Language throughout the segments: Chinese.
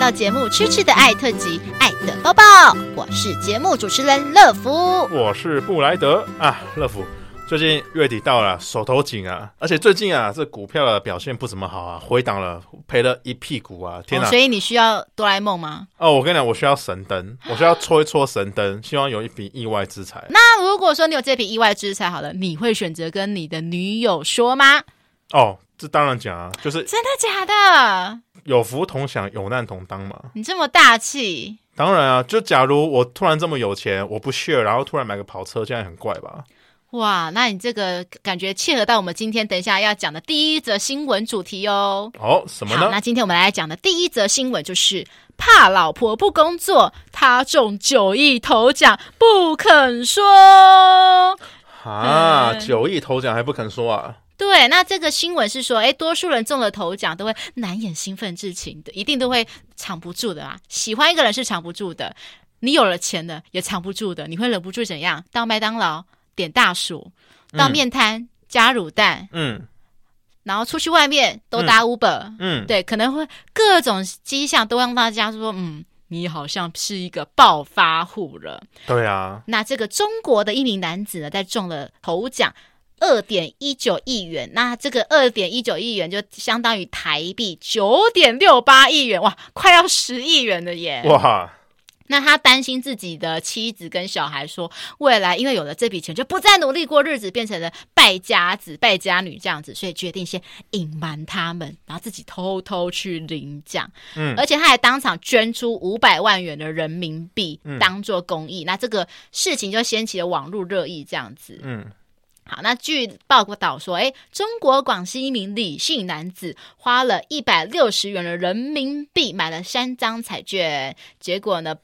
到节目《痴痴的爱》特辑《爱的抱抱》，我是节目主持人乐福，我是布莱德啊，乐福。最近月底到了，手头紧啊，而且最近啊，这股票的表现不怎么好啊，回档了，赔了一屁股啊！天哪！哦，所以你需要哆啦 A 梦吗？哦，我跟你讲，我需要神灯，我需要搓一搓神灯，希望有一笔意外之财。那如果说你有这笔意外之财，好了，你会选择跟你的女友说吗？哦，这当然讲啊，就是真的假的？有福同享，有难同当嘛。你这么大气？当然啊，就假如我突然这么有钱，我不 share，然后突然买个跑车，这样很怪吧？哇，那你这个感觉契合到我们今天等一下要讲的第一则新闻主题哦。哦，什么呢？那今天我们来讲的第一则新闻就是怕老婆不工作，他中九亿头奖不肯说。啊，九亿头奖还不肯说啊？对，那这个新闻是说，哎，多数人中了头奖都会难掩兴奋之情的，一定都会藏不住的啊。喜欢一个人是藏不住的，你有了钱的也藏不住的，你会忍不住怎样？到麦当劳。点大薯，到面摊、嗯、加卤蛋，嗯，然后出去外面都搭 Uber，嗯，嗯对，可能会各种迹象都让大家说，嗯，你好像是一个暴发户了。对啊，那这个中国的一名男子呢，在中了头奖二点一九亿元，那这个二点一九亿元就相当于台币九点六八亿元，哇，快要十亿元了耶！哇。那他担心自己的妻子跟小孩说，未来因为有了这笔钱，就不再努力过日子，变成了败家子、败家女这样子，所以决定先隐瞒他们，然后自己偷偷去领奖。嗯，而且他还当场捐出五百万元的人民币当做公益。嗯、那这个事情就掀起了网络热议，这样子。嗯。好，那据报道说，哎，中国广西一名李姓男子花了一百六十元的人民币买了三张彩券，结果呢，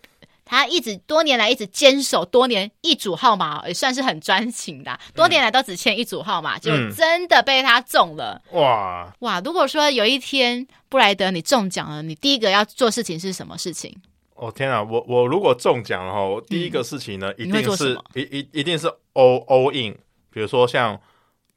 他一直多年来一直坚守多年一组号码，也算是很专情的，多年来都只签一组号码，就、嗯、真的被他中了。哇哇！如果说有一天布莱德你中奖了，你第一个要做事情是什么事情？哦天啊，我我如果中奖了哈，第一个事情呢，嗯、一定是一一一定是 all all in。比如说像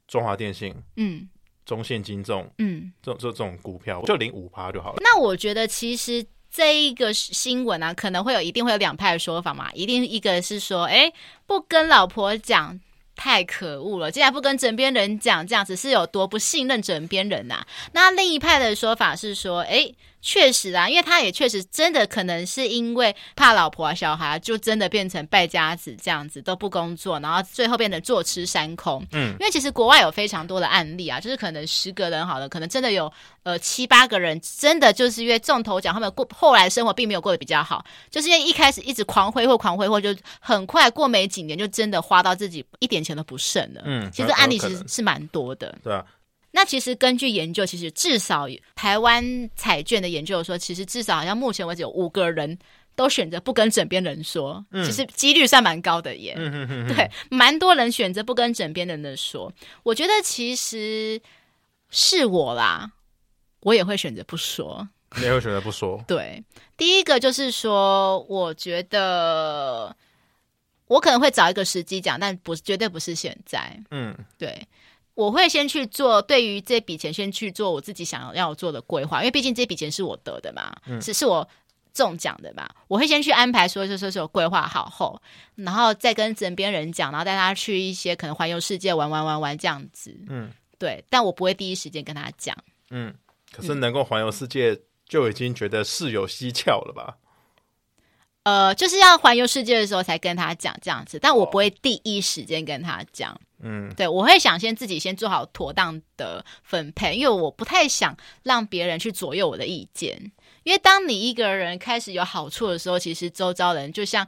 中华电信，嗯，中信金重，嗯，这这这种股票就零五趴就好了。那我觉得其实这一个新闻啊，可能会有一定会有两派的说法嘛。一定一个是说，哎，不跟老婆讲太可恶了，竟然不跟枕边人讲，这样子是有多不信任枕边人呐、啊？那另一派的说法是说，哎。确实啊，因为他也确实真的可能是因为怕老婆啊、小孩，就真的变成败家子这样子，都不工作，然后最后变得坐吃山空。嗯，因为其实国外有非常多的案例啊，就是可能十个人好了，可能真的有呃七八个人真的就是因为中头奖，他们过后来生活并没有过得比较好，就是因为一开始一直狂挥霍、狂挥霍，就很快过没几年就真的花到自己一点钱都不剩了。嗯，其实案例其实是蛮多的。对啊。那其实根据研究，其实至少台湾彩券的研究说，其实至少好像目前为止有五个人都选择不跟枕边人说，嗯、其实几率算蛮高的耶。嗯、哼哼哼对，蛮多人选择不跟枕边人的说。我觉得其实是我啦，我也会选择不说。你也会选择不说？对，第一个就是说，我觉得我可能会找一个时机讲，但不绝对不是现在。嗯，对。我会先去做，对于这笔钱，先去做我自己想要做的规划，因为毕竟这笔钱是我得的嘛，嗯、是是我中奖的嘛，我会先去安排说，说说说规划好后，然后再跟枕边人讲，然后带他去一些可能环游世界玩玩玩玩这样子，嗯，对，但我不会第一时间跟他讲，嗯，可是能够环游世界就已经觉得事有蹊跷了吧？呃，就是要环游世界的时候才跟他讲这样子，但我不会第一时间跟他讲。嗯，对，我会想先自己先做好妥当的分配，因为我不太想让别人去左右我的意见。因为当你一个人开始有好处的时候，其实周遭人就像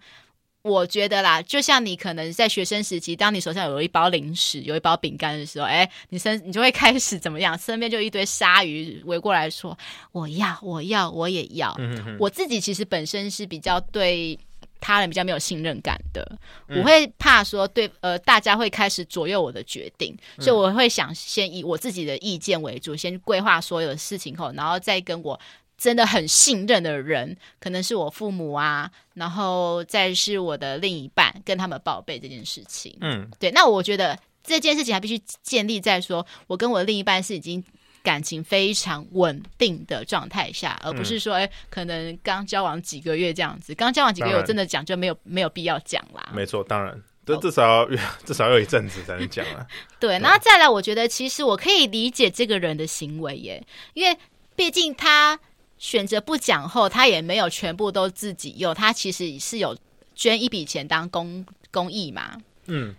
我觉得啦，就像你可能在学生时期，当你手上有一包零食、有一包饼干的时候，哎，你身你就会开始怎么样？身边就一堆鲨鱼围过来说：“我要，我要，我也要。”嗯哼哼。我自己其实本身是比较对。他人比较没有信任感的，我会怕说对呃，大家会开始左右我的决定，嗯、所以我会想先以我自己的意见为主，先规划所有的事情后，然后再跟我真的很信任的人，可能是我父母啊，然后再是我的另一半，跟他们报备这件事情。嗯，对，那我觉得这件事情还必须建立在说我跟我的另一半是已经感情非常稳定的状态下，而不是说，哎、嗯，可能刚交往几个月这样子。刚交往几个月，我真的讲就没有没有必要讲啦。没错，当然，这至少至少要一阵子才能讲啊。对，那再来，我觉得其实我可以理解这个人的行为耶，因为毕竟他选择不讲后，他也没有全部都自己用，他其实是有捐一笔钱当公公益嘛。嗯。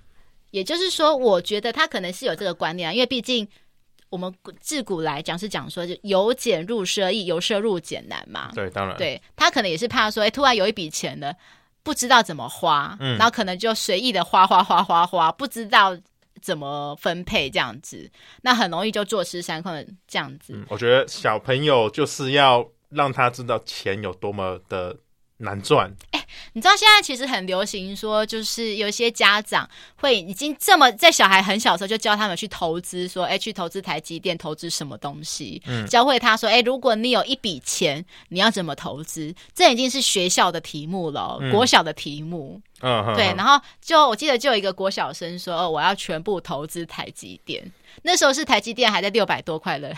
也就是说，我觉得他可能是有这个观念啊，因为毕竟我们自古来讲是讲说，就由俭入奢易，由奢入俭难嘛。对，当然，对他可能也是怕说，哎，突然有一笔钱了，不知道怎么花，嗯，然后可能就随意的花花花花花，不知道怎么分配这样子，那很容易就坐吃山空这样子。我觉得小朋友就是要让他知道钱有多么的难赚。你知道现在其实很流行说，就是有些家长会已经这么在小孩很小的时候就教他们去投资，说，哎，去投资台积电，投资什么东西，嗯，教会他说，哎，如果你有一笔钱，你要怎么投资？这已经是学校的题目了，嗯、国小的题目。嗯，对，然后就我记得就有一个国小生说，哦，我要全部投资台积电。那时候是台积电还在六百多块的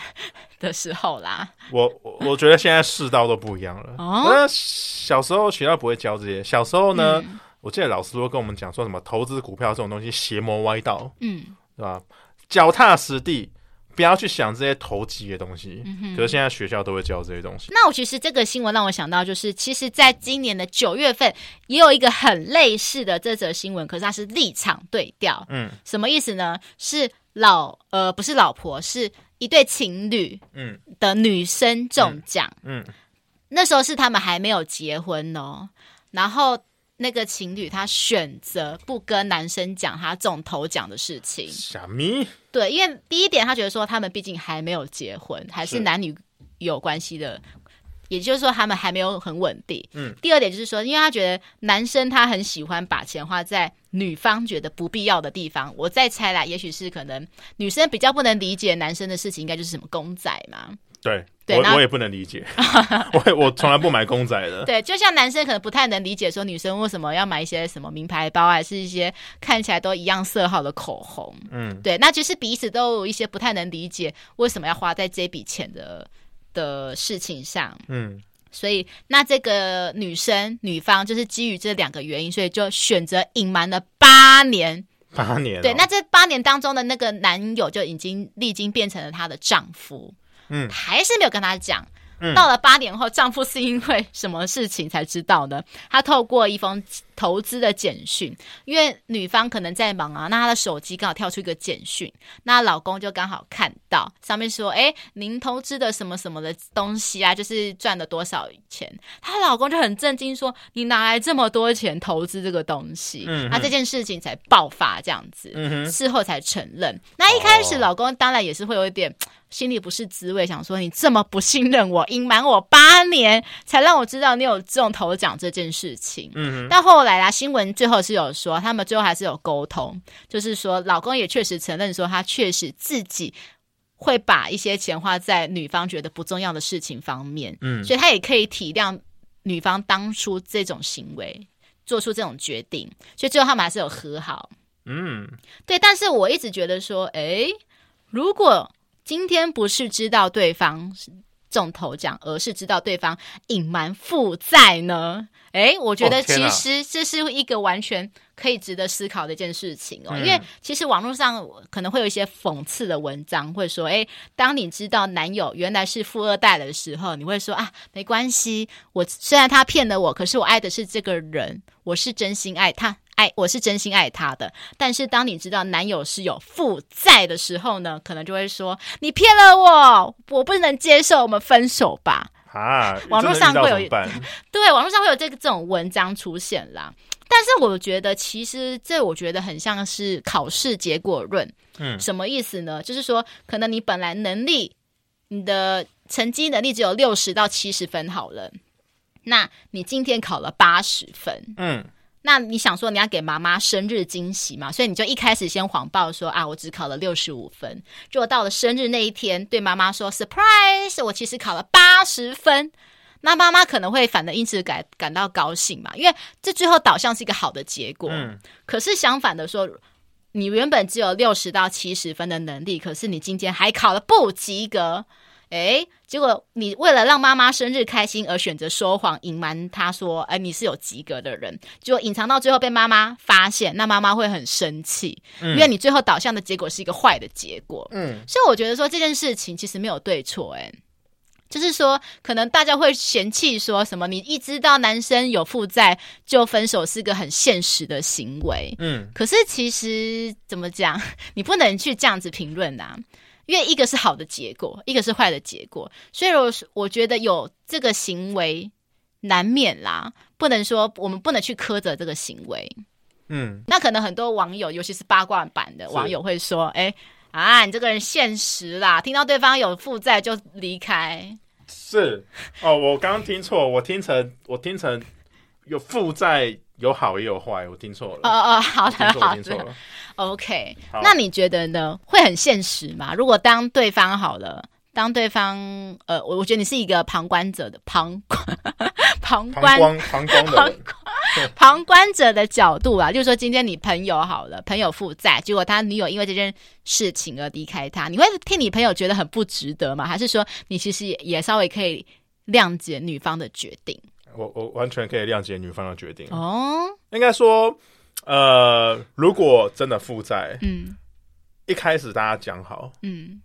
的时候啦。我我觉得现在世道都不一样了。哦，小时候学校不会教这些。小时候呢，嗯、我记得老师都跟我们讲说什么投资股票这种东西邪魔歪道，嗯，对吧？脚踏实地，不要去想这些投机的东西。嗯、可是现在学校都会教这些东西。那我其实这个新闻让我想到，就是其实在今年的九月份也有一个很类似的这则新闻，可是它是立场对调。嗯，什么意思呢？是。老呃不是老婆，是一对情侣，嗯，的女生中奖，嗯，嗯，那时候是他们还没有结婚哦，然后那个情侣他选择不跟男生讲他中头奖的事情，什么？对，因为第一点他觉得说他们毕竟还没有结婚，还是男女有关系的。也就是说，他们还没有很稳定。嗯，第二点就是说，因为他觉得男生他很喜欢把钱花在女方觉得不必要的地方。我再猜啦，也许是可能女生比较不能理解男生的事情，应该就是什么公仔嘛。对，对，我我也不能理解，我我从来不买公仔的。对，就像男生可能不太能理解说女生为什么要买一些什么名牌包，还是一些看起来都一样色号的口红。嗯，对，那就是彼此都有一些不太能理解为什么要花在这笔钱的。的事情上，嗯，所以那这个女生女方就是基于这两个原因，所以就选择隐瞒了八年，八年，对，那这八年当中的那个男友就已经历经变成了她的丈夫，嗯，还是没有跟她讲。嗯、到了八点后，丈夫是因为什么事情才知道呢？他透过一封投资的简讯，因为女方可能在忙啊，那她的手机刚好跳出一个简讯，那老公就刚好看到上面说：“哎，您投资的什么什么的东西啊，就是赚了多少钱？”她老公就很震惊说：“你拿来这么多钱投资这个东西？”嗯哼，那这件事情才爆发这样子，嗯，事后才承认。那一开始老公当然也是会有一点。心里不是滋味，想说你这么不信任我，隐瞒我八年，才让我知道你有中头奖这件事情。嗯哼，但后来啦，新闻最后是有说，他们最后还是有沟通，就是说老公也确实承认说，他确实自己会把一些钱花在女方觉得不重要的事情方面。嗯，所以他也可以体谅女方当初这种行为，做出这种决定，所以最后他们还是有和好。嗯，对，但是我一直觉得说，诶，如果今天不是知道对方中头奖，而是知道对方隐瞒负债呢？诶，我觉得其实这是一个完全可以值得思考的一件事情哦。因为其实网络上可能会有一些讽刺的文章，会说：诶，当你知道男友原来是富二代的时候，你会说啊，没关系，我虽然他骗了我，可是我爱的是这个人，我是真心爱他。爱，我是真心爱他的，但是当你知道男友是有负债的时候呢，可能就会说你骗了我，我不能接受，我们分手吧。啊，网络上会有 对，网络上会有这个这种文章出现啦。但是我觉得，其实这我觉得很像是考试结果论。嗯，什么意思呢？就是说，可能你本来能力，你的成绩能力只有六十到七十分好了，那你今天考了八十分，嗯。那你想说你要给妈妈生日惊喜嘛？所以你就一开始先谎报说啊，我只考了六十五分。结果到了生日那一天，对妈妈说 surprise，我其实考了八十分。那妈妈可能会反的因此感感到高兴嘛？因为这最后导向是一个好的结果。嗯。可是相反的说，你原本只有六十到七十分的能力，可是你今天还考了不及格。哎，结果你为了让妈妈生日开心而选择说谎，隐瞒她说，哎，你是有及格的人，结果隐藏到最后被妈妈发现，那妈妈会很生气，嗯、因为你最后导向的结果是一个坏的结果。嗯，所以我觉得说这件事情其实没有对错，哎，就是说可能大家会嫌弃说什么，你一知道男生有负债就分手是个很现实的行为。嗯，可是其实怎么讲，你不能去这样子评论呐、啊。因为一个是好的结果，一个是坏的结果，所以我我觉得有这个行为难免啦，不能说我们不能去苛责这个行为。嗯，那可能很多网友，尤其是八卦版的网友会说：“哎啊，你这个人现实啦，听到对方有负债就离开。”是哦，我刚刚听错，我听成我听成有负债。有好也有坏，我听错了。哦哦，好的好的，OK。那你觉得呢？会很现实吗？如果当对方好了，当对方呃，我我觉得你是一个旁观者的 旁观旁观旁观的旁，旁观者的角度啊，就是说今天你朋友好了，朋友负债，结果他女友因为这件事情而离开他，你会替你朋友觉得很不值得吗？还是说你其实也也稍微可以谅解女方的决定？我我完全可以谅解女方的决定。哦。应该说，呃，如果真的负债，嗯，一开始大家讲好，嗯，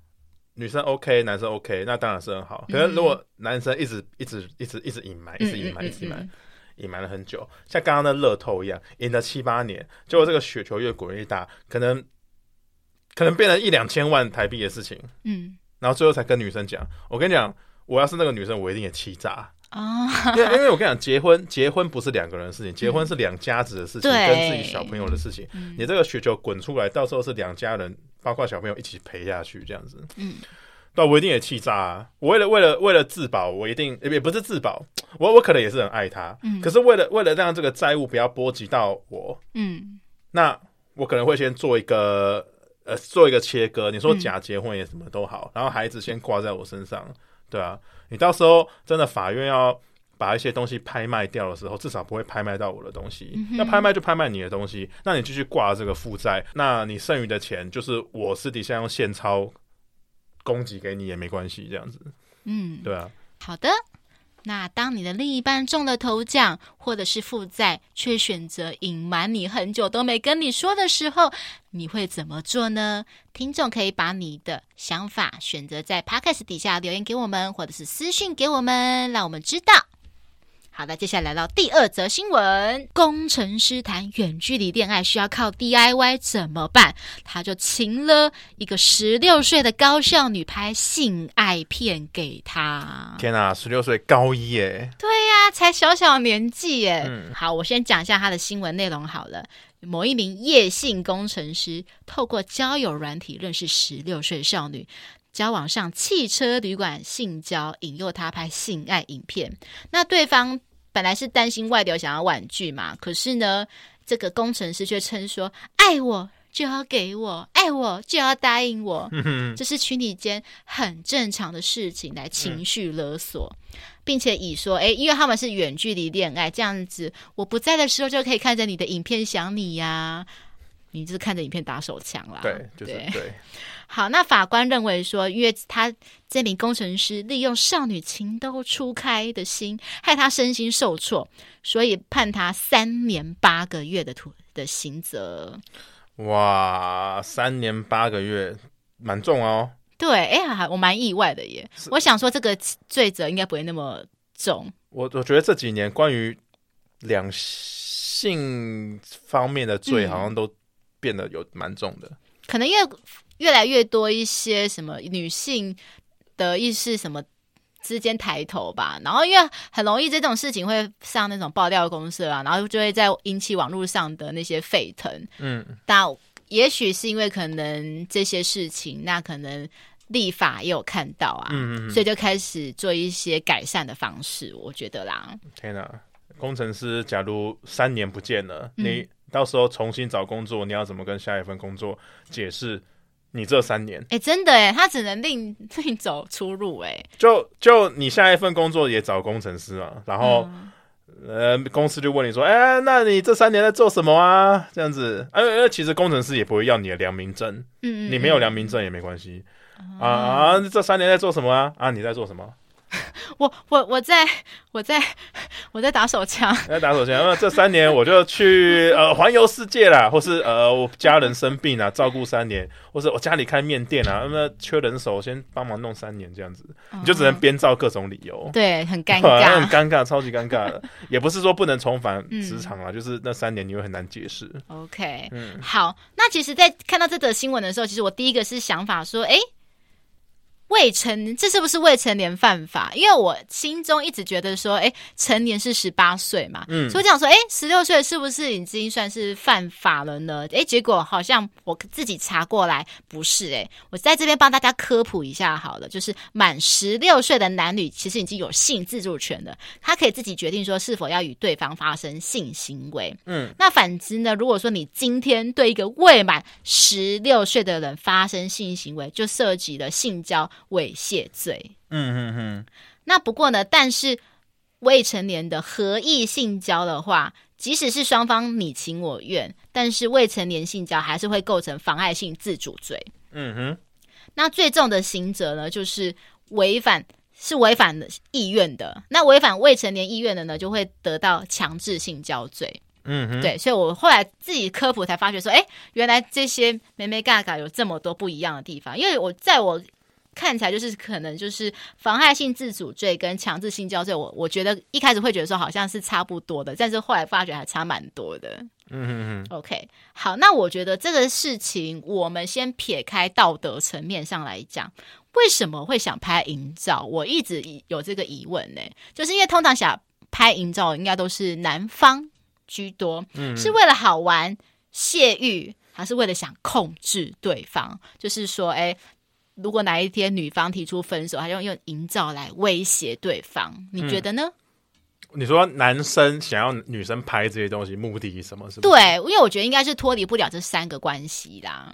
女生 OK，男生 OK，那当然是很好。可是如果男生一直一直一直一直隐瞒，一直隐瞒，一直隐瞒，隐瞒了很久，像刚刚的乐透一样，赢了七八年，结果这个雪球越滚越大，可能可能变成一两千万台币的事情，嗯，然后最后才跟女生讲，我跟你讲，我要是那个女生，我一定也气炸。啊，因为因为我跟你讲，结婚结婚不是两个人的事情，结婚是两家子的事情，跟自己小朋友的事情。你这个雪球滚出来，到时候是两家人，包括小朋友一起赔下去，这样子。嗯，那我一定也气炸啊！我为了为了为了自保，我一定也不是自保，我我可能也是很爱他。嗯，可是为了为了让这个债务不要波及到我，嗯，那我可能会先做一个呃做一个切割。你说假结婚也什么都好，然后孩子先挂在我身上。对啊，你到时候真的法院要把一些东西拍卖掉的时候，至少不会拍卖到我的东西。嗯、那拍卖就拍卖你的东西，那你继续挂这个负债，那你剩余的钱就是我私底下用现钞供给给你也没关系，这样子。嗯，对啊。好的。那当你的另一半中了头奖，或者是负债，却选择隐瞒你很久都没跟你说的时候，你会怎么做呢？听众可以把你的想法选择在 Podcast 底下留言给我们，或者是私信给我们，让我们知道。好的，接下来来到第二则新闻：工程师谈远距离恋爱需要靠 DIY 怎么办？他就请了一个十六岁的高校女拍性爱片给他。天哪，十六岁高一耶！对呀、啊，才小小年纪耶。嗯，好，我先讲一下他的新闻内容好了。某一名叶姓工程师透过交友软体认识十六岁少女。交往上汽车旅馆性交，引诱他拍性爱影片。那对方本来是担心外流，想要婉拒嘛。可是呢，这个工程师却称说：“爱我就要给我，爱我就要答应我。”这是群体间很正常的事情，来情绪勒索，并且以说：“诶，因为他们是远距离恋爱，这样子我不在的时候就可以看着你的影片想你呀。”你就是看着影片打手枪啦。对，就是对。对好，那法官认为说，因为他这名工程师利用少女情窦初开的心，害他身心受挫，所以判他三年八个月的徒的刑责。哇，三年八个月，蛮重哦。对，哎呀，我蛮意外的耶。我想说，这个罪责应该不会那么重。我我觉得这几年关于两性方面的罪，好像都变得有蛮重的。可能因为。越来越多一些什么女性的意识什么之间抬头吧，然后因为很容易这种事情会上那种爆料公社啊，然后就会在引起网络上的那些沸腾。嗯，但也许是因为可能这些事情，那可能立法也有看到啊，嗯，所以就开始做一些改善的方式，我觉得啦。天哪，工程师，假如三年不见了，嗯，你到时候重新找工作，你要怎么跟下一份工作解释？你这三年，哎、欸，真的哎，他只能另另走出路哎。就就你下一份工作也找工程师嘛，然后、嗯、呃，公司就问你说，哎、欸，那你这三年在做什么啊？这样子，因、啊、为其实工程师也不会要你的良民证，嗯，嗯，嗯，你没有良民证也没关系、嗯、啊啊，这三年在做什么啊？啊，你在做什么？我我我在我在我在打手枪，在打手枪。那这三年我就去呃环游世界啦，或是呃我家人生病啊，照顾三年，或是我家里开面店啊，那么缺人手，先帮忙弄三年这样子，你就只能编造各种理由，对，很尴 尬，很尴尬，超级尴尬的。也不是说不能重返职场啊，就是那三年你会很难解释。OK，嗯，好，那其实，在看到这则新闻的时候，其实我第一个是想法说，哎。未成，这是不是未成年犯法？因为我心中一直觉得说，哎，成年是十八岁嘛，嗯，所以我想说，哎，十六岁是不是已经算是犯法了呢？哎，结果好像我自己查过来不是，哎，我在这边帮大家科普一下好了，就是满十六岁的男女其实已经有性自主权了，他可以自己决定说是否要与对方发生性行为，嗯，那反之呢，如果说你今天对一个未满十六岁的人发生性行为，就涉及了性交。猥亵罪，嗯嗯嗯。那不过呢，但是未成年的合意性交的话，即使是双方你情我愿，但是未成年性交还是会构成妨碍性自主罪。嗯哼。那最重的刑责呢，就是违反是违反的意愿的。那违反未成年意愿的呢，就会得到强制性交罪。嗯哼。对，所以我后来自己科普才发觉说，哎，原来这些梅梅嘎嘎有这么多不一样的地方，因为我在我。看起来就是可能就是妨害性自主罪跟强制性交罪，我我觉得一开始会觉得说好像是差不多的，但是后来发觉还差蛮多的。嗯嗯嗯。OK，好，那我觉得这个事情我们先撇开道德层面上来讲，为什么会想拍淫照？我一直有这个疑问呢，就是因为通常想拍淫照应该都是男方居多，嗯，是为了好玩、泄欲，还是为了想控制对方？就是说，哎。如果哪一天女方提出分手，还用用营造来威胁对方，你觉得呢？嗯，你说男生想要女生拍这些东西，目的是什么？是？对，因为我觉得应该是脱离不了这三个关系啦。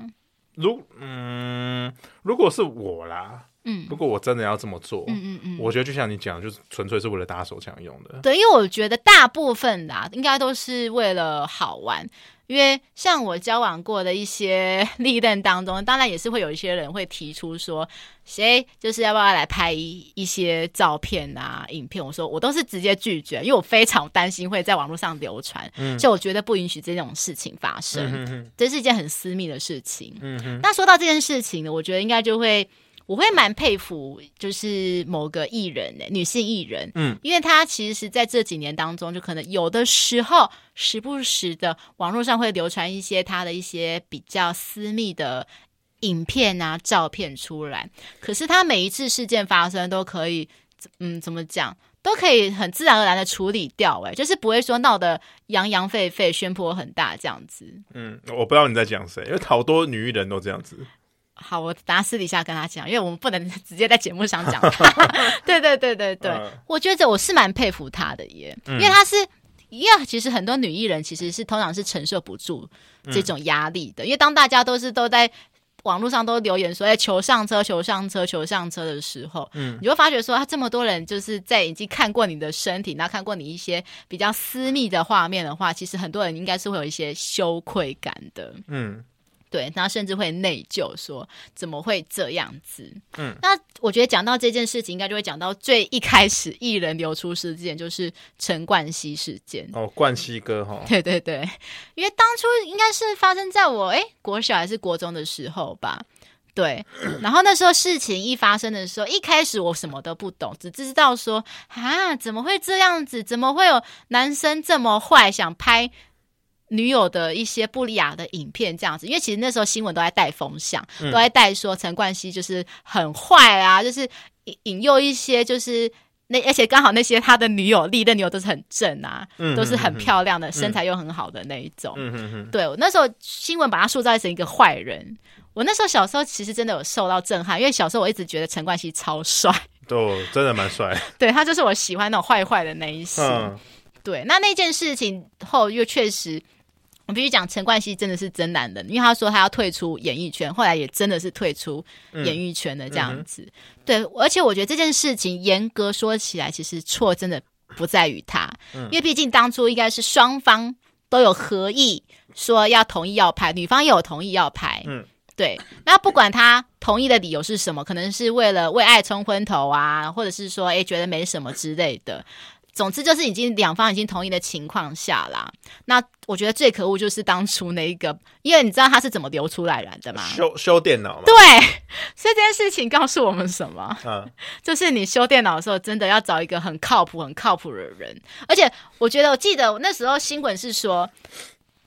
如嗯，如果是我啦，嗯，如果我真的要这么做，嗯嗯嗯，我觉得就像你讲，就是纯粹是为了打手枪用的。对，因为我觉得大部分啦，应该都是为了好玩。因为像我交往过的一些 历任当中，当然也是会有一些人会提出说，谁就是要不要来拍一些照片啊、影片？我说我都是直接拒绝，因为我非常担心会在网络上流传，嗯，所以我绝对不允许这种事情发生，嗯哼哼，这是一件很私密的事情。嗯哼，那说到这件事情呢，我觉得应该就会。我会蛮佩服，就是某个艺人呢，女性艺人，嗯，因为她其实是在这几年当中，就可能有的时候时不时的网络上会流传一些她的一些比较私密的影片啊、照片出来。可是她每一次事件发生，都可以，嗯，怎么讲，都可以很自然而然的处理掉，哎，就是不会说闹得洋洋沸沸、宣波很大这样子。嗯，我不知道你在讲谁，因为好多女艺人都这样子。好，我等下私底下跟他讲，因为我们不能直接在节目上讲。他。对对对对对，嗯、我觉得我是蛮佩服他的耶，因为他是，因为其实很多女艺人其实是通常是承受不住这种压力的，嗯、因为当大家都是都在网络上都留言说“哎，求上车，求上车，求上车”的时候，嗯，你会发觉说，他这么多人就是在已经看过你的身体，然后看过你一些比较私密的画面的话，其实很多人应该是会有一些羞愧感的，嗯。对，然后甚至会内疚，说怎么会这样子？嗯，那我觉得讲到这件事情，应该就会讲到最一开始艺人流出事件，就是陈冠希事件。哦，冠希哥哈、哦，对对对，因为当初应该是发生在我诶国小还是国中的时候吧？对，然后那时候事情一发生的时候，一开始我什么都不懂，只知道说啊，怎么会这样子？怎么会有男生这么坏，想拍？女友的一些不雅的影片，这样子，因为其实那时候新闻都在带风向，嗯、都在带说陈冠希就是很坏啊，就是引引诱一些，就是那而且刚好那些他的女友历任女友都是很正啊，嗯、都是很漂亮的，嗯、身材又很好的那一种。嗯嗯嗯。对，我那时候新闻把他塑造成一个坏人，我那时候小时候其实真的有受到震撼，因为小时候我一直觉得陈冠希超帅，都真的蛮帅。对，他就是我喜欢那种坏坏的那一型。嗯、对，那那件事情后又确实。我必须讲，陈冠希真的是真男人，因为他说他要退出演艺圈，后来也真的是退出演艺圈的这样子。嗯嗯、对，而且我觉得这件事情严格说起来，其实错真的不在于他，因为毕竟当初应该是双方都有合意说要同意要拍，女方也有同意要拍。嗯，对。那不管他同意的理由是什么，可能是为了为爱冲昏头啊，或者是说哎觉得没什么之类的。总之就是已经两方已经同意的情况下啦。那我觉得最可恶就是当初那一个，因为你知道他是怎么流出来的吗？修修电脑吗？对，所以这件事情告诉我们什么？嗯，就是你修电脑的时候，真的要找一个很靠谱、很靠谱的人。而且我觉得，我记得那时候新闻是说，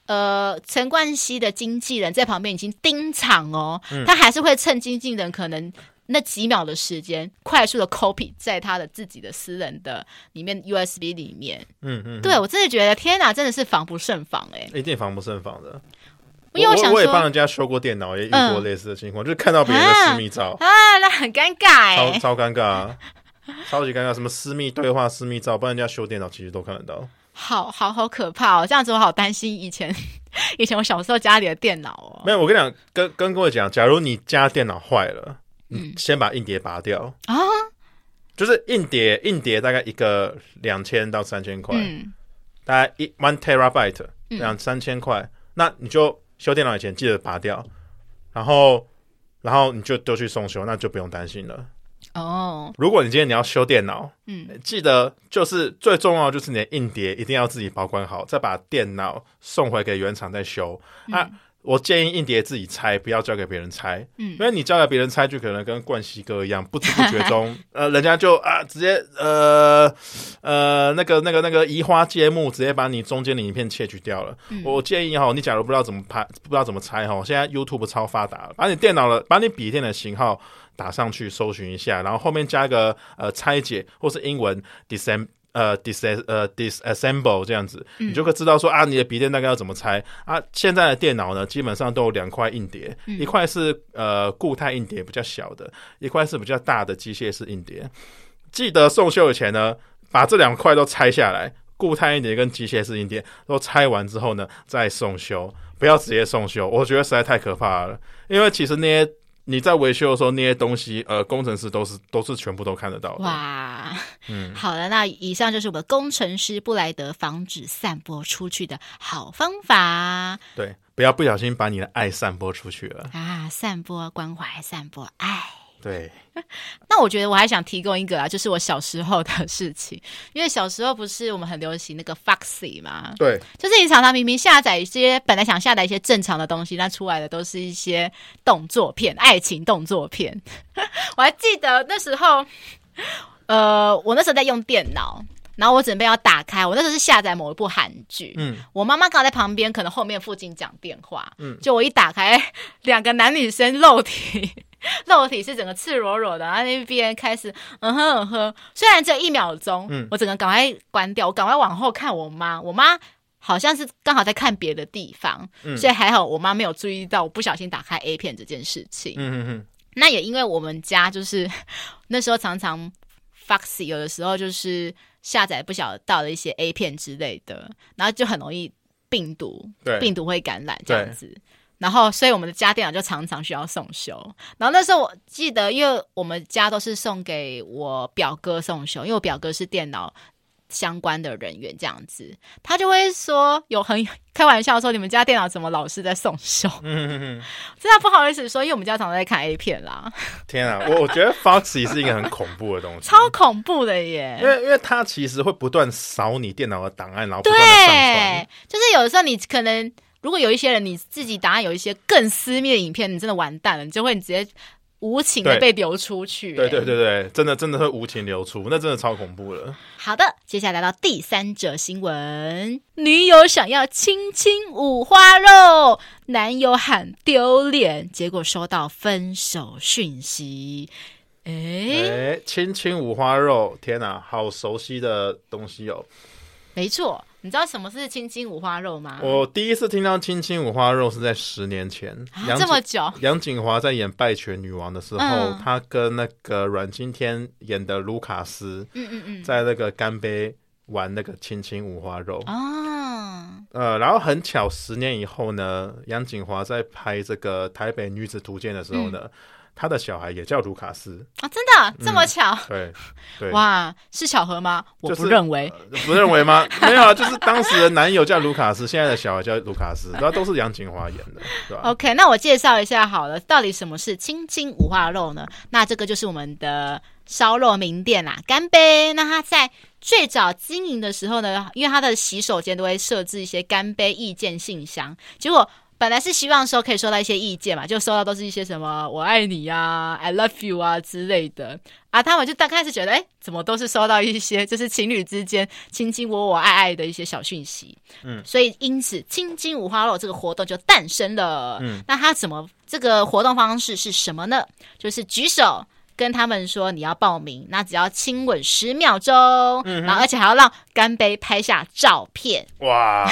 呃，陈冠希的经纪人在旁边已经盯场哦，嗯、他还是会趁经纪人可能。那几秒的时间，快速的 copy 在他的自己的私人的里面 USB 里面，嗯嗯，对我真的觉得天哪，真的是防不胜防哎、欸，一定防不胜防的。因为我我，我也帮人家修过电脑，也遇过类似的情况，嗯、就是看到别人的私密照啊，啊，那很尴尬、欸，超超尴尬、啊，超级尴尬。什么私密对话、私密照，帮人家修电脑，其实都看得到。好好好可怕哦！这样子我好担心以前 以前我小时候家里的电脑哦。没有，我跟你讲，跟跟各位讲，假如你家电脑坏了。嗯，先把硬碟拔掉。啊，就是硬碟，硬碟大概一个两千到三千块，嗯，大概一 one terabyte 两三千块，那你就修电脑以前记得拔掉，然后然后你就都去送修，那就不用担心了。哦，如果你今天你要修电脑，嗯，记得就是最重要的就是你的硬碟一定要自己保管好，再把电脑送回给原厂再修。啊。我建议硬碟自己拆，不要交给别人拆。嗯，因为你交给别人拆，就可能跟冠希哥一样，不知不觉中，呃，人家就啊，直接呃呃，那个那个那个移花接木，直接把你中间的影片窃取掉了。嗯、我建议哈，你假如不知道怎么拍，不知道怎么拆哈，现在 YouTube 超发达，把你电脑的，把你笔电的型号打上去，搜寻一下，然后后面加一个呃拆解或是英文 dism。呃，dis 呃 disassemble 这样子，嗯、你就会知道说啊，你的笔电大概要怎么拆啊？现在的电脑呢，基本上都有两块硬碟，嗯、一块是呃固态硬碟比较小的，一块是比较大的机械式硬碟。记得送修以前呢，把这两块都拆下来，固态硬碟跟机械式硬碟都拆完之后呢，再送修，不要直接送修，我觉得实在太可怕了，因为其实那些。你在维修的时候，那些东西，呃，工程师都是都是全部都看得到的。哇，嗯，好了，那以上就是我们工程师布莱德防止散播出去的好方法。对，不要不小心把你的爱散播出去了啊！散播关怀，散播爱。对，那我觉得我还想提供一个啊，就是我小时候的事情，因为小时候不是我们很流行那个 Foxy 吗？对，就是你常常明明下载一些本来想下载一些正常的东西，那出来的都是一些动作片、爱情动作片。我还记得那时候，呃，我那时候在用电脑，然后我准备要打开，我那时候是下载某一部韩剧，嗯，我妈妈刚好在旁边，可能后面附近讲电话，嗯，就我一打开，两个男女生肉体。肉体是整个赤裸裸的，然后那边开始嗯哼嗯哼，虽然只有一秒钟，嗯，我整个赶快关掉，我赶快往后看我妈，我妈好像是刚好在看别的地方，嗯，所以还好我妈没有注意到我不小心打开 A 片这件事情，嗯哼哼，那也因为我们家就是那时候常常 Foxy 有的时候就是下载不晓得到了一些 A 片之类的，然后就很容易病毒，对，病毒会感染这样子。然后，所以我们的家电脑就常常需要送修。然后那时候我记得，因为我们家都是送给我表哥送修，因为我表哥是电脑相关的人员，这样子，他就会说有很开玩笑说：“你们家电脑怎么老是在送修？”嗯嗯嗯，真的不好意思说，因为我们家常常在看 A 片啦。天啊，我我觉得 Foxy 是一个很恐怖的东西，超恐怖的耶！因为因为它其实会不断扫你电脑的档案，然后不断的上传，就是有的时候你可能。如果有一些人你自己档案有一些更私密的影片，你真的完蛋了，你就会你直接无情的被流出去。对对对对，真的真的会无情流出，那真的超恐怖了。好的，接下来来到第三者新闻：女友想要亲亲五花肉，男友喊丢脸，结果收到分手讯息。哎哎，亲亲五花肉，天哪，好熟悉的东西哦。没错。你知道什么是青青五花肉吗？我第一次听到青青五花肉是在十年前，啊、这么久。杨谨华在演《败犬女王》的时候，嗯、他跟那个阮经天演的卢卡斯，嗯嗯嗯，在那个干杯玩那个青青五花肉。哦，嗯，呃，然后很巧，十年以后呢，杨景华在拍这个《台北女子图鉴》的时候呢。嗯他的小孩也叫卢卡斯啊，真的这么巧？嗯、对 对，哇，是巧合吗？我不认为，不认为吗？没有啊，就是当时的男友叫卢卡斯，现在的小孩叫卢卡斯，那都是杨谨华演的，对吧？OK，那我介绍一下好了，到底什么是青青五花肉呢？那这个就是我们的烧肉名店啦，干杯。那他在最早经营的时候呢，因为他的洗手间都会设置一些干杯意见信箱，结果。本来是希望说可以收到一些意见嘛，就收到都是一些什么“我爱你呀 ”“I love you” 啊之类的啊，他们就刚开始觉得，哎，怎么都是收到一些就是情侣之间亲亲我我爱爱的一些小讯息，嗯，所以因此“青青五花肉”这个活动就诞生了。嗯，那他怎么这个活动方式是什么呢？就是举手。跟他们说你要报名，那只要亲吻十秒钟，嗯、然后而且还要让干杯拍下照片，哇，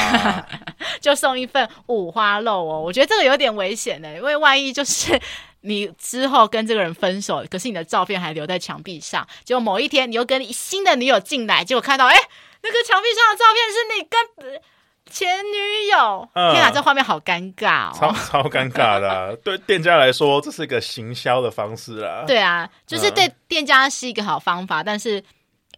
就送一份五花肉哦。我觉得这个有点危险呢，因为万一就是你之后跟这个人分手，可是你的照片还留在墙壁上，结果某一天你又跟新的女友进来，结果看到哎，那个墙壁上的照片是你跟。前女友，嗯、天啊，这画面好尴尬哦，超超尴尬的、啊。对店家来说，这是一个行销的方式啦。对啊，就是对店家是一个好方法，嗯、但是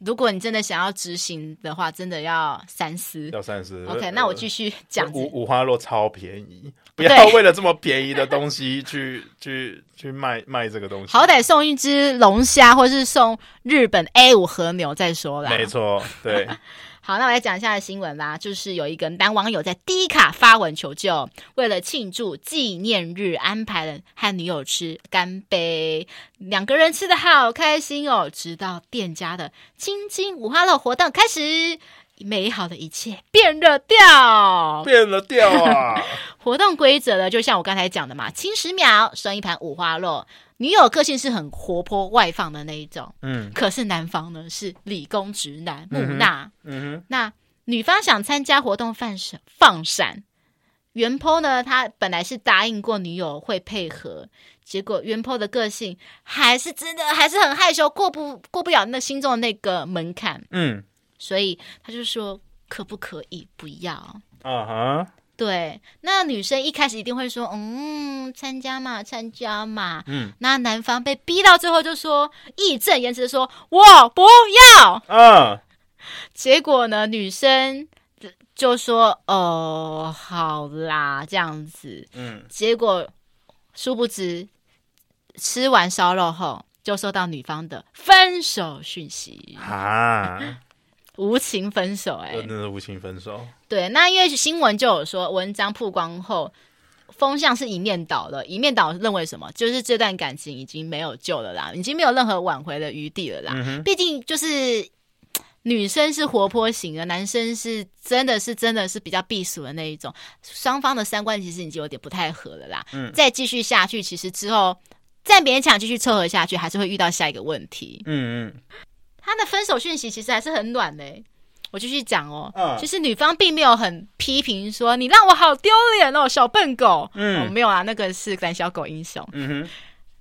如果你真的想要执行的话，真的要三思。要三思。OK，、呃、那我继续讲。五五花肉超便宜，不要为了这么便宜的东西去去去卖卖这个东西。好歹送一只龙虾，或是送日本 A 五和牛再说啦。没错，对。好，那我来讲一下新闻啦。就是有一个男网友在低卡发文求救，为了庆祝纪念日，安排了和女友吃干杯，两个人吃的好开心哦。直到店家的青青五花肉活动开始，美好的一切变了调，变了调啊！活动规则呢，就像我刚才讲的嘛，亲十秒送一盘五花肉。女友个性是很活泼外放的那一种，嗯，可是男方呢是理工直男木讷，嗯哼，那女方想参加活动放闪放闪，原 po 呢他本来是答应过女友会配合，结果原 po 的个性还是真的还是很害羞，过不过不了那心中的那个门槛，嗯，所以他就说可不可以不要？啊哈。对，那女生一开始一定会说，嗯，参加嘛，参加嘛。嗯，那男方被逼到最后就说，义正言辞说，我不要。嗯，结果呢，女生就说，哦，好啦，这样子。嗯，结果殊不知，吃完烧肉后，就收到女方的分手讯息啊。无情分手，欸，哎，真的是无情分手。对，那因为新闻就有说，文章曝光后，风向是一面倒了。一面倒认为什么？就是这段感情已经没有救了啦，已经没有任何挽回的余地了啦。嗯、毕竟就是女生是活泼型的，男生是真的是真的是比较避暑的那一种，双方的三观其实已经有点不太合了啦。嗯，再继续下去，其实之后再勉强继续凑合下去，还是会遇到下一个问题。嗯嗯。他的分手讯息其实还是很暖的，我继续讲哦。嗯，其实女方并没有很批评说你让我好丢脸哦，小笨狗。嗯、哦，没有啊，那个是胆小狗英雄。嗯哼，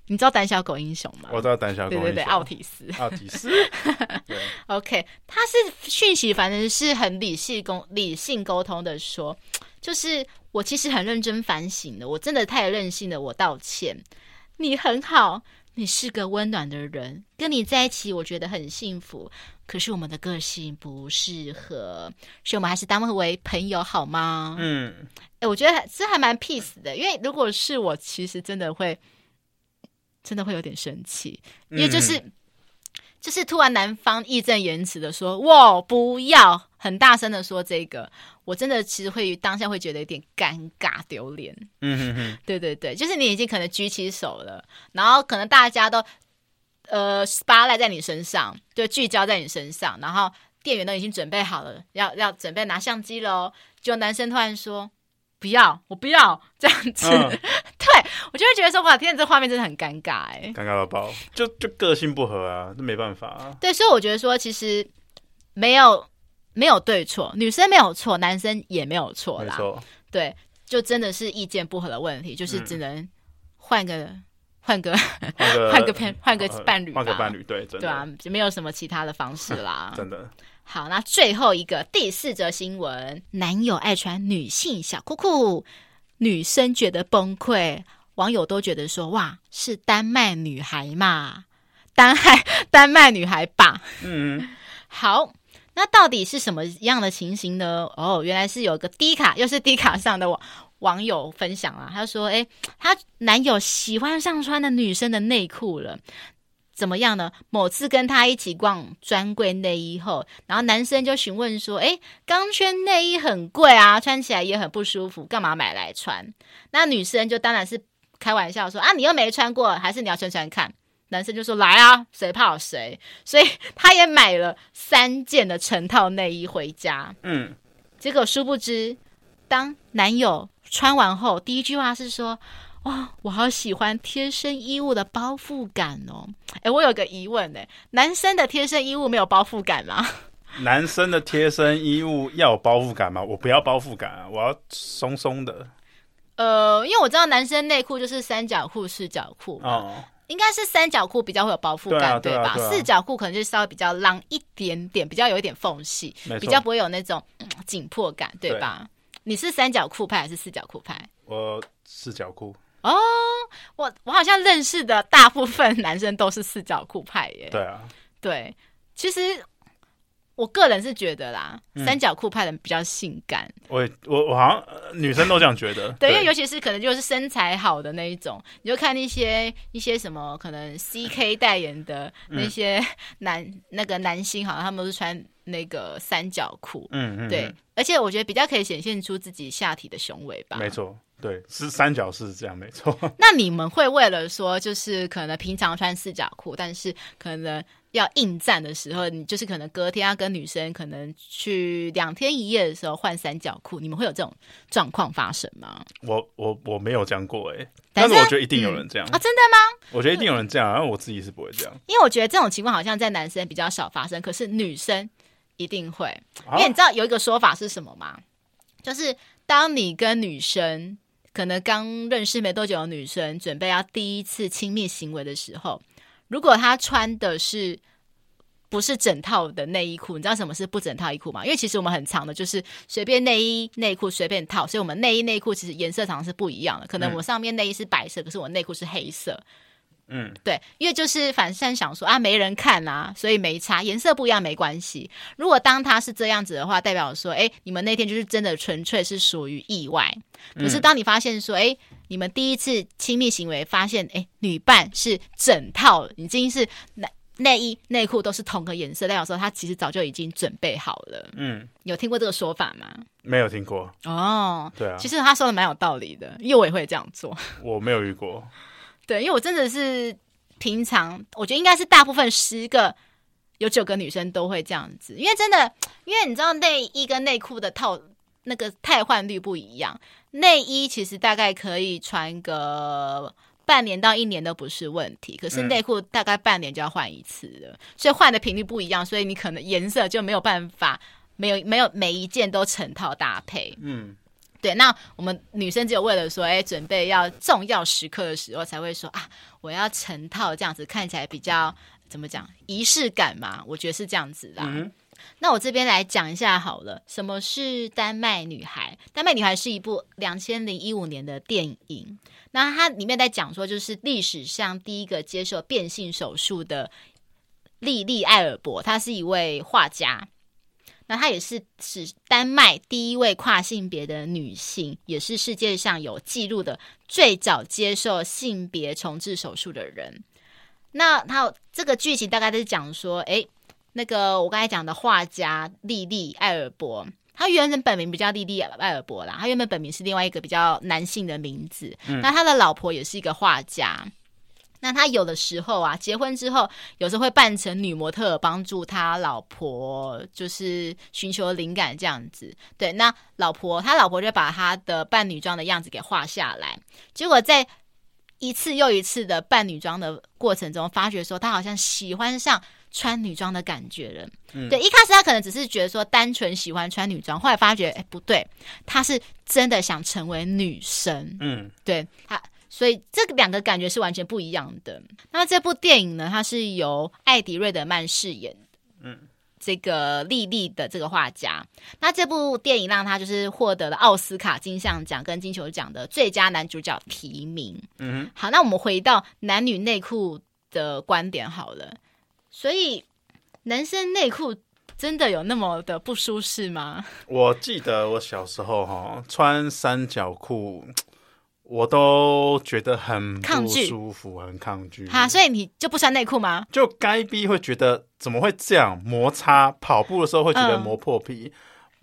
你知道胆小狗英雄吗？我知道胆小狗英雄。对对对，奥提斯。奥提斯。对。OK，他是讯息，反正是很理性沟理性沟通的说，就是我其实很认真反省的，我真的太任性了，我道歉。你很好。你是个温暖的人，跟你在一起我觉得很幸福。可是我们的个性不适合，所以我们还是当为朋友好吗？嗯，哎，我觉得这还蛮 peace 的，因为如果是我，其实真的会，真的会有点生气，因为就是。嗯就是突然男方义正言辞的说“我不要”，很大声的说这个，我真的其实会当下会觉得有点尴尬丢脸。嗯哼哼，对对对，就是你已经可能举起手了，然后可能大家都呃 spotlight 在你身上，就，聚焦在你身上，然后店员都已经准备好了，要要准备拿相机喽，就男生突然说。不要，我不要这样子。嗯、对我就会觉得说，哇，天，这画面真的很尴尬哎，尴尬到爆，就就个性不合啊，那没办法啊。对，所以我觉得说，其实没有没有对错，女生没有错，男生也没有错啦。对，就真的是意见不合的问题，就是只能换个。换个换个换个伴换个伴侣，换个伴侣，对，真的对啊，就没有什么其他的方式啦，真的。好，那最后一个第四则新闻，男友爱穿女性小裤裤，女生觉得崩溃，网友都觉得说哇，是丹麦女孩嘛，丹麦丹麦女孩吧？嗯，好，那到底是什么样的情形呢？哦，原来是有个低卡，又是低卡上的网网友分享啊，他说，诶，他男友喜欢上穿的女生的内裤了。怎么样呢？某次跟他一起逛专柜内衣后，然后男生就询问说：“诶，钢圈内衣很贵啊，穿起来也很不舒服，干嘛买来穿？”那女生就当然是开玩笑说：“啊，你又没穿过，还是你要穿穿看？”男生就说：“来啊，谁怕谁？”所以他也买了三件的成套内衣回家。嗯，结果殊不知，当男友穿完后，第一句话是说。哇，我好喜欢贴身衣物的包覆感哦！哎，我有个疑问呢，男生的贴身衣物没有包覆感吗？男生的贴身衣物要有包覆感吗？我不要包覆感啊，我要松松的。呃，因为我知道男生内裤就是三角裤、四角裤哦，应该是三角裤比较会有包覆感，对，吧？四角裤可能就稍微比较浪一点点，比较有一点缝隙，比较不会有那种紧迫感，对吧？对，你是三角裤派还是四角裤派？我四角裤。哦，我我好像认识的大部分男生都是四角裤派耶。对啊，对，其实我个人是觉得啦，嗯、三角裤派的人比较性感。我我我好像女生都这样觉得。对，对，因为尤其是可能就是身材好的那一种，你就看那些一些什么可能 CK 代言的那些男、嗯、那个男星，好像他们都是穿那个三角裤。嗯嗯，对，而且我觉得比较可以显现出自己下体的雄伟吧。没错。对，是三角是这样，没错。那你们会为了说，就是可能平常穿四角裤，但是可能要应战的时候，你就是可能隔天要跟女生可能去两天一夜的时候换三角裤，你们会有这种状况发生吗？我我我没有这样过哎、欸，但是我觉得一定有人这样、嗯、啊！真的吗？我觉得一定有人这样，然后我自己是不会这样，因为我觉得这种情况好像在男生比较少发生，可是女生一定会，因为你知道有一个说法是什么吗？就是当你跟女生。可能刚认识没多久的女生，准备要第一次亲密行为的时候，如果他穿的是不是整套的内衣裤，你知道什么是不整套衣裤吗？因为其实我们很常的就是随便内衣内裤随便套，所以我们内衣内裤其实颜色常常是不一样的。可能我上面内衣是白色，可是我内裤是黑色。嗯，对，因为就是反正想说啊，没人看啊，所以没差，颜色不一样没关系。如果当他是这样子的话，代表说，哎，你们那天就是真的纯粹是属于意外。可是当你发现说，哎，你们第一次亲密行为，发现哎，女伴是整套已经是内内衣内裤都是同个颜色，代表说他其实早就已经准备好了。嗯，有听过这个说法吗？没有听过。哦，对啊，其实他说的蛮有道理的，因为我也会这样做。我没有遇过。对，因为我真的是平常，我觉得应该是大部分十个有九个女生都会这样子，因为真的，因为你知道内衣跟内裤的套那个汰换率不一样，内衣其实大概可以穿个半年到一年都不是问题，可是内裤大概半年就要换一次了，嗯、所以换的频率不一样，所以你可能颜色就没有办法，没有没有每一件都成套搭配，嗯。对，那我们女生只有为了说，哎，准备要重要时刻的时候，才会说啊，我要成套这样子，看起来比较怎么讲，仪式感嘛。我觉得是这样子的。嗯、那我这边来讲一下好了，什么是丹麦女孩？丹麦女孩是一部两千零一五年的电影，那它里面在讲说，就是历史上第一个接受变性手术的莉莉艾尔伯，她是一位画家。那她也是是丹麦第一位跨性别的女性，也是世界上有记录的最早接受性别重置手术的人。那她这个剧情大概就是讲说，诶，那个我刚才讲的画家莉莉艾尔伯，她原本本名不叫莉莉艾尔伯啦，她原本本名是另外一个比较男性的名字。嗯、那他的老婆也是一个画家。那他有的时候啊，结婚之后，有时候会扮成女模特，帮助他老婆，就是寻求灵感这样子。对，那老婆，他老婆就把他的扮女装的样子给画下来。结果在一次又一次的扮女装的过程中，发觉说他好像喜欢上穿女装的感觉了。嗯、对，一开始他可能只是觉得说单纯喜欢穿女装，后来发觉，哎，不对，他是真的想成为女生。嗯，对他。所以这两个感觉是完全不一样的。那这部电影呢，它是由艾迪·瑞德曼饰演的，嗯，这个莉莉的这个画家。那这部电影让他就是获得了奥斯卡金像奖跟金球奖的最佳男主角提名。嗯哼，好，那我们回到男女内裤的观点好了。所以男生内裤真的有那么的不舒适吗？我记得我小时候哈穿三角裤。我都觉得很不舒服，很抗拒。哈，所以你就不穿内裤吗？就该逼会觉得怎么会这样摩擦？跑步的时候会觉得磨破皮，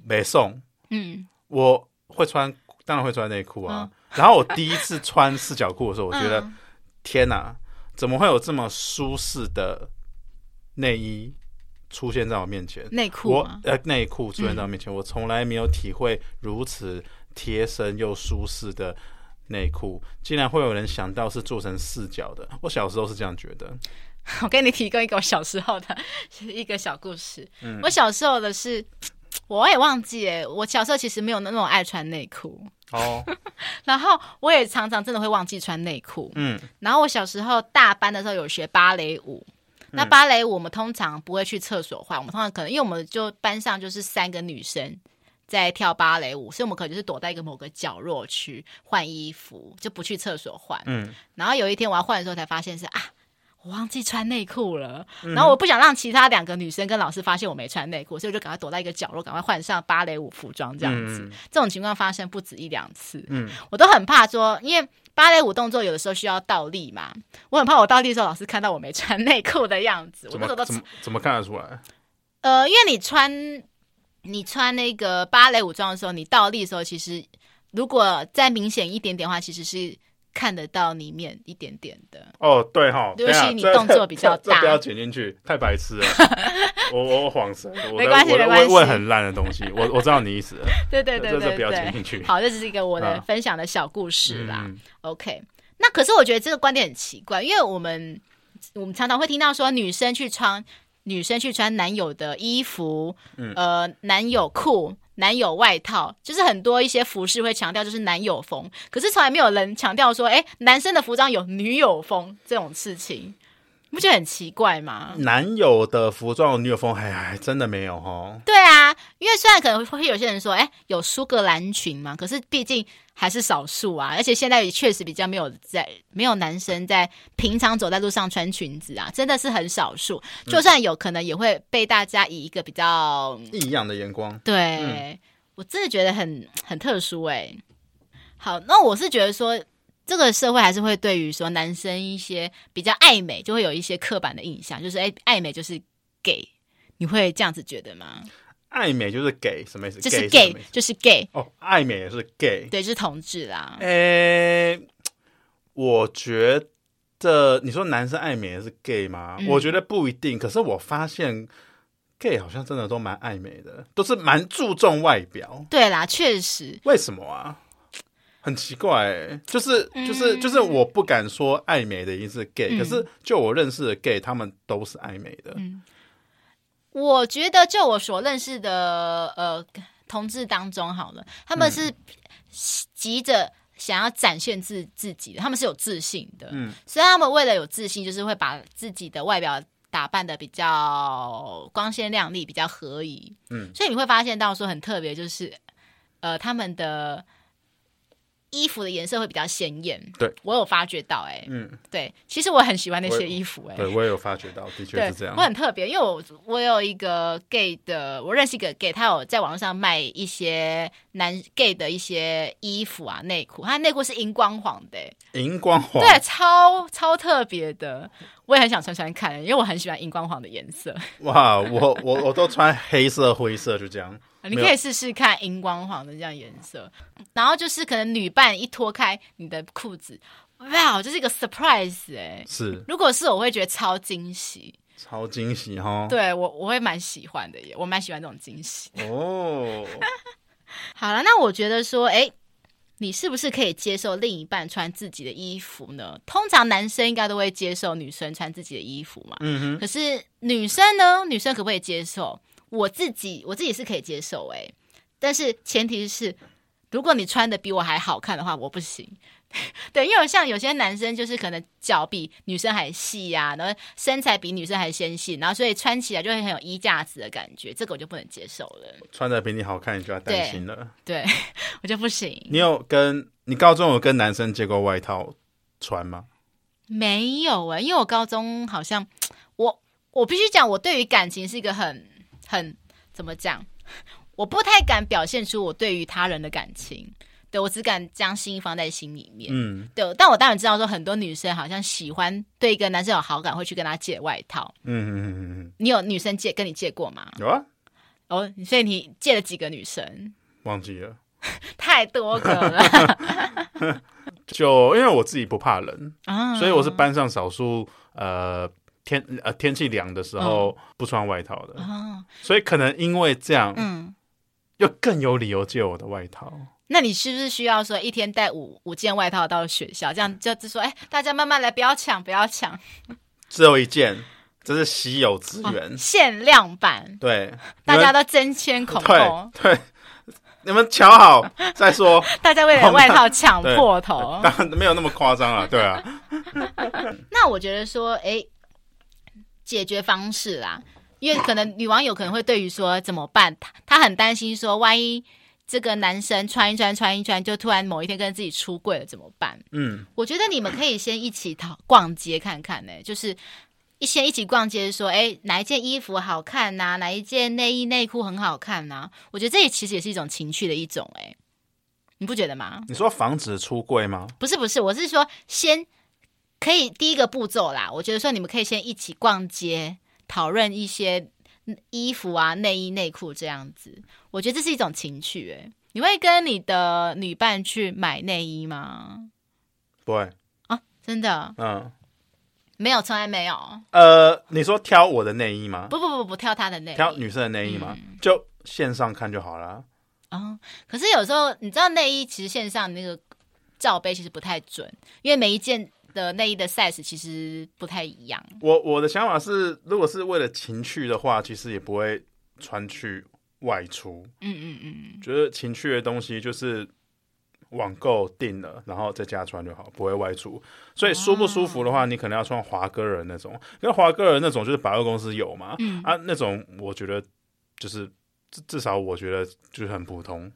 没送。嗯，我会穿，当然会穿内裤啊。然后我第一次穿四角裤的时候，我觉得天哪，怎么会有这么舒适的内衣出现在我面前？内裤，我呃内裤出现在我面前，我从来没有体会如此贴身又舒适的。内裤竟然会有人想到是做成四角的，我小时候是这样觉得。我给你提供一个我小时候的 一个小故事。嗯，我小时候的是，我也忘记哎，我小时候其实没有那种爱穿内裤哦。然后我也常常真的会忘记穿内裤。嗯，然后我小时候大班的时候有学芭蕾舞，那芭蕾舞我们通常不会去厕所换，我们通常可能因为我们就班上就是三个女生。在跳芭蕾舞，所以我们可能就是躲在一个某个角落去换衣服，就不去厕所换。嗯，然后有一天我要换的时候，才发现是啊，我忘记穿内裤了。嗯、然后我不想让其他两个女生跟老师发现我没穿内裤，所以我就赶快躲在一个角落，赶快换上芭蕾舞服装。这样子，嗯、这种情况发生不止一两次。嗯，我都很怕说，因为芭蕾舞动作有的时候需要倒立嘛，我很怕我倒立的时候，老师看到我没穿内裤的样子。怎么我都怎么怎么看得出来？呃，因为你穿。你穿那个芭蕾舞装的时候，你倒立的时候，其实如果再明显一点点的话，其实是看得到里面一点点的。哦，对哈，尤其你动作比较大，不要剪进去，太白痴了。我我恍神，没关系，没关系，问很烂的东西，我我知道你意思。对对对对对，不要剪进去。好，这是一个我的分享的小故事啦。OK，那可是我觉得这个观点很奇怪，因为我们我们常常会听到说女生去穿。女生去穿男友的衣服，嗯、呃，男友裤、男友外套，就是很多一些服饰会强调就是男友风，可是从来没有人强调说，哎，男生的服装有女友风这种事情。不觉得很奇怪吗？男友的服装有女友风，哎呀，真的没有哦。对啊，因为虽然可能会有些人说，哎，有苏格兰裙嘛，可是毕竟还是少数啊。而且现在也确实比较没有在，没有男生在平常走在路上穿裙子啊，真的是很少数。就算有可能，也会被大家以一个比较异样的眼光。对，嗯、我真的觉得很很特殊哎、欸。好，那我是觉得说。这个社会还是会对于说男生一些比较爱美，就会有一些刻板的印象，就是哎，爱美就是 gay，你会这样子觉得吗？爱美就是 gay 什么意思？就是 gay，就是 gay 哦，爱美也是 gay，对，就是同志啦。诶，我觉得你说男生爱美也是 gay 吗？嗯、我觉得不一定。可是我发现 gay 好像真的都蛮爱美的，都是蛮注重外表。对啦，确实。为什么啊？很奇怪、欸，就是就是就是，我不敢说爱美的一定是 gay，、嗯、可是就我认识的 gay，他们都是爱美的。嗯，我觉得就我所认识的呃同志当中，好了，他们是急着想要展现自自己的，他们是有自信的。嗯，所以他们为了有自信，就是会把自己的外表打扮的比较光鲜亮丽，比较合宜。嗯，所以你会发现到说很特别，就是呃他们的。衣服的颜色会比较鲜艳，对，我有发觉到、欸，哎，嗯，对，其实我很喜欢那些衣服、欸，哎，对我也有发觉到，的确是这样，我很特别，因为我我有一个 gay 的，我认识一个 gay，他有在网络上卖一些男 gay 的一些衣服啊内裤，他内裤是荧光黄的、欸，荧光黄，对，超超特别的，我也很想穿穿看，因为我很喜欢荧光黄的颜色。哇，我我我都穿黑色、灰色，就这样。你可以试试看荧光黄的这样颜色，然后就是可能女伴一脱开你的裤子，哇，这是一个 surprise 哎、欸，是，如果是我会觉得超惊喜，超惊喜哈，对我我会蛮喜欢的耶，我蛮喜欢这种惊喜。哦。好了，那我觉得说，哎，你是不是可以接受另一半穿自己的衣服呢？通常男生应该都会接受女生穿自己的衣服嘛，嗯哼，可是女生呢？女生可不可以接受？我自己我自己是可以接受哎，但是前提是，如果你穿的比我还好看的话，我不行。对，因为像有些男生就是可能脚比女生还细呀、啊，然后身材比女生还纤细，然后所以穿起来就会很有衣架子的感觉，这个我就不能接受了。穿的比你好看，你就要担心了。对，对 我就不行。你有跟你高中有跟男生借过外套穿吗？没有哎、欸，因为我高中好像 我我必须讲，我对于感情是一个很很怎么讲？我不太敢表现出我对于他人的感情，对，我只敢将心放在心里面。嗯，对，但我当然知道说很多女生好像喜欢对一个男生有好感，会去跟他借外套。嗯嗯嗯嗯，你有女生借跟你借过吗？有啊。哦，所以你借了几个女生？忘记了，太多个了。就因为我自己不怕冷啊，所以我是班上少数呃。天呃，天气凉的时候不穿外套的，嗯、所以可能因为这样，嗯，又更有理由借我的外套。那你是不是需要说一天带五五件外套到学校？这样就说，哎，大家慢慢来，不要抢，不要抢，只有一件，这是稀有资源，哦，限量版。对，大家都争先恐后。对，你们瞧好 再说。大家为了外套抢破头，当然没有那么夸张啊，对啊。那我觉得说，哎。解决方式啦，因为可能女网友可能会对于说怎么办，她她很担心说，万一这个男生穿一穿穿一穿，就突然某一天跟自己出柜了怎么办？嗯，我觉得你们可以先一起讨逛街看看呢、欸，就是一先一起逛街说，哎，哪一件衣服好看呐、啊？哪一件内衣内裤很好看呐、啊？我觉得这也其实也是一种情趣的一种、欸，哎，你不觉得吗？你说防止出柜吗？不是不是，我是说先。可以第一个步骤啦，我觉得说你们可以先一起逛街，讨论一些衣服啊、内衣内裤这样子。我觉得这是一种情趣诶。你会跟你的女伴去买内衣吗？不会啊，真的？嗯，没有，从来没有。呃，你说挑我的内衣吗？不不不不，挑她的内衣，挑女生的内衣吗？嗯、就线上看就好了。哦，可是有时候你知道内衣其实线上那个罩杯其实不太准，因为每一件。的内衣的 size 其实不太一样。我我的想法是，如果是为了情趣的话，其实也不会穿去外出。嗯嗯嗯，觉得情趣的东西就是网购定了，然后在家穿就好，不会外出。所以舒不舒服的话，哦、你可能要穿华歌尔那种，因为华歌尔那种就是百货公司有嘛。嗯啊，那种我觉得就是至至少我觉得就是很普通，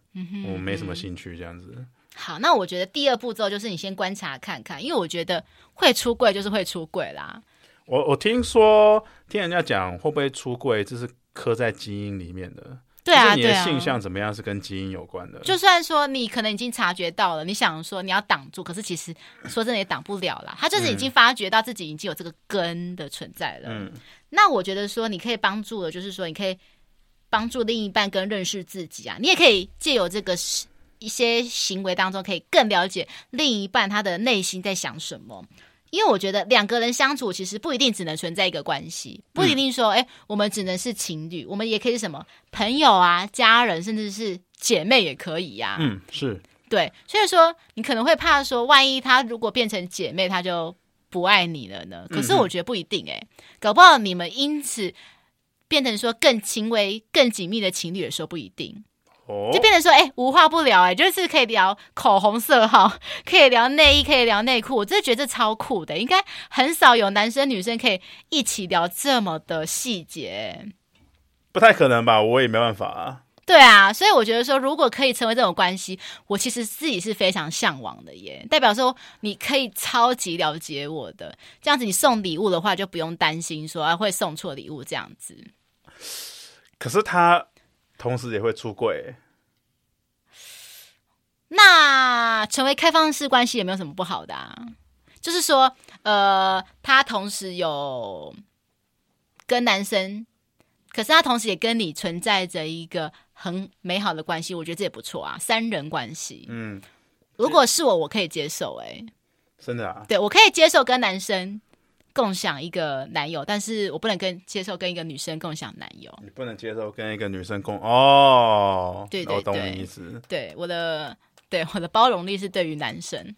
我没什么兴趣这样子。好，那我觉得第二步骤就是你先观察看看，因为我觉得会出柜就是会出柜啦。我我听说听人家讲会不会出柜，这是刻在基因里面的。对啊，你的性向怎么样是跟基因有关的。就算说你可能已经察觉到了，你想说你要挡住，可是其实说真的也挡不了啦。他就是已经发觉到自己已经有这个根的存在了。嗯，那我觉得说你可以帮助的，就是说你可以帮助另一半跟认识自己啊，你也可以借由这个一些行为当中，可以更了解另一半他的内心在想什么。因为我觉得两个人相处，其实不一定只能存在一个关系，不一定说，哎、嗯，我们只能是情侣，我们也可以是什么朋友啊、家人，甚至是姐妹也可以呀、啊。嗯，是对。所以说，你可能会怕说，万一他如果变成姐妹，他就不爱你了呢？可是我觉得不一定、欸，哎、嗯，搞不好你们因此变成说更亲为、更紧密的情侣的时候，不一定。就变成说，哎、欸，无话不聊、欸，哎，就是可以聊口红色号，可以聊内衣，可以聊内裤，我真的觉得这超酷的，应该很少有男生女生可以一起聊这么的细节，不太可能吧？我也没办法啊。对啊，所以我觉得说，如果可以成为这种关系，我其实自己是非常向往的耶。代表说，你可以超级了解我的，这样子，你送礼物的话就不用担心说啊会送错礼物这样子。可是他。同时也会出柜，那成为开放式关系也没有什么不好的啊？就是说，呃，他同时有跟男生，可是他同时也跟你存在着一个很美好的关系，我觉得这也不错啊，三人关系。嗯，如果是我，我可以接受、欸。哎，真的啊？对，我可以接受跟男生。共享一个男友，但是我不能跟接受跟一个女生共享男友。你不能接受跟一个女生共哦？对对对，我懂你意思。对我的对我的包容力是对于男生，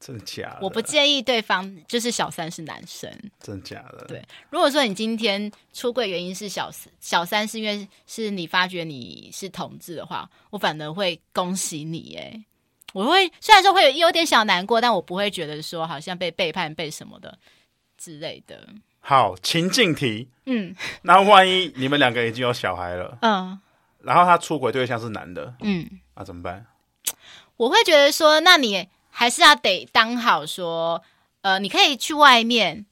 真的假的？我不介意对方就是小三是男生，真的假的？对，如果说你今天出柜原因是小小三，是因为是你发觉你是同志的话，我反而会恭喜你哎。我会虽然说会有有点小难过，但我不会觉得说好像被背叛、被什么的之类的。好，情境题，嗯，那万一你们两个已经有小孩了，嗯，然后他出轨对象是男的，嗯，那怎么办？我会觉得说，那你还是要得当好说，呃，你可以去外面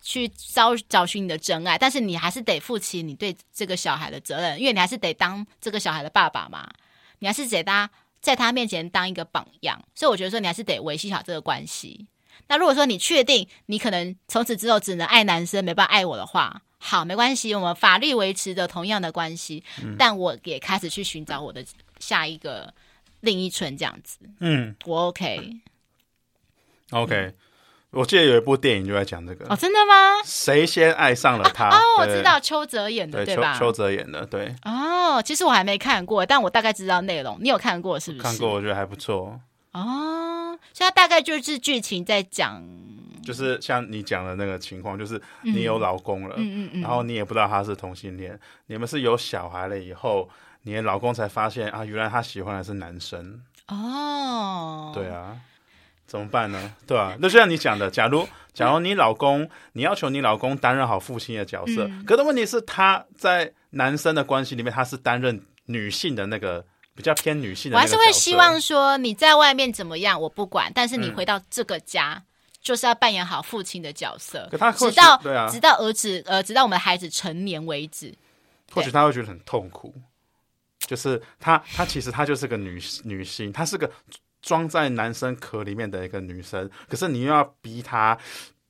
去找找寻你的真爱，但是你还是得负起你对这个小孩的责任，因为你还是得当这个小孩的爸爸嘛，你还是得他在他面前当一个榜样，所以我觉得说你还是得维系好这个关系。那如果说你确定你可能从此之后只能爱男生，没办法爱我的话，好，没关系，我们法律维持着同样的关系，嗯、但我也开始去寻找我的下一个另一春这样子。嗯，我 OK。OK，、嗯、我记得有一部电影就在讲这个。哦，真的吗？谁先爱上了他？啊、哦，我知道邱泽演的，对，对吧？邱泽演的，对。哦，其实我还没看过，但我大概知道内容。你有看过是不是？看过，我觉得还不错。哦，所以它大概就是剧情在讲，就是像你讲的那个情况，就是你有老公了，嗯嗯嗯，然后你也不知道他是同性恋，你们是有小孩了以后，你的老公才发现啊，原来他喜欢的是男生。哦，对啊，怎么办呢？对啊，那就像你讲的，假如假如你老公，你要求你老公担任好父亲的角色，嗯、可是问题是他在男生的关系里面，他是担任女性的那个。比较偏女性的，我还是会希望说你在外面怎么样我不管，但是你回到这个家、嗯、就是要扮演好父亲的角色，可他直到对啊，直到儿子呃，直到我们的孩子成年为止。或许他会觉得很痛苦，就是他他其实他就是个女女性，她是个装在男生壳里面的一个女生，可是你又要逼他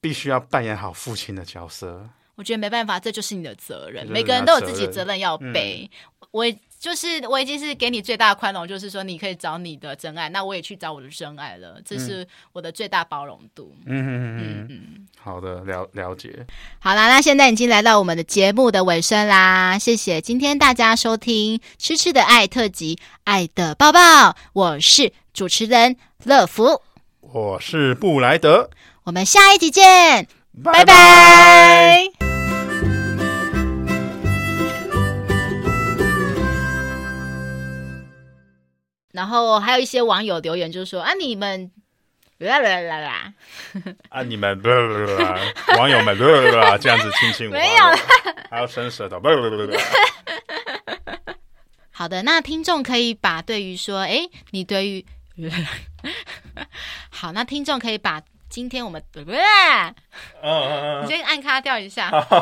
必须要扮演好父亲的角色。我觉得没办法，这就是你的责任，每个人都有自己的责任要背。嗯、我。就是我已经是给你最大的宽容，就是说你可以找你的真爱，那我也去找我的真爱了，这是我的最大包容度。嗯嗯嗯嗯，好的，了了解。好啦，那现在已经来到我们的节目的尾声啦，谢谢今天大家收听《吃吃的爱特辑》，爱的抱抱，我是主持人乐福，我是布莱德，我们下一集见，拜拜。拜拜然后还有一些网友留言，就是说啊，你们啦啦啦啦，啊，你们啦啦啦啦，网友们啦啦啦，这样子亲亲我，没有啦，还要伸舌头，啦啦啦啦。好的，那听众可以把对于说，哎，你对于，好，那听众可以把今天我们，嗯嗯嗯，你先按卡掉一下。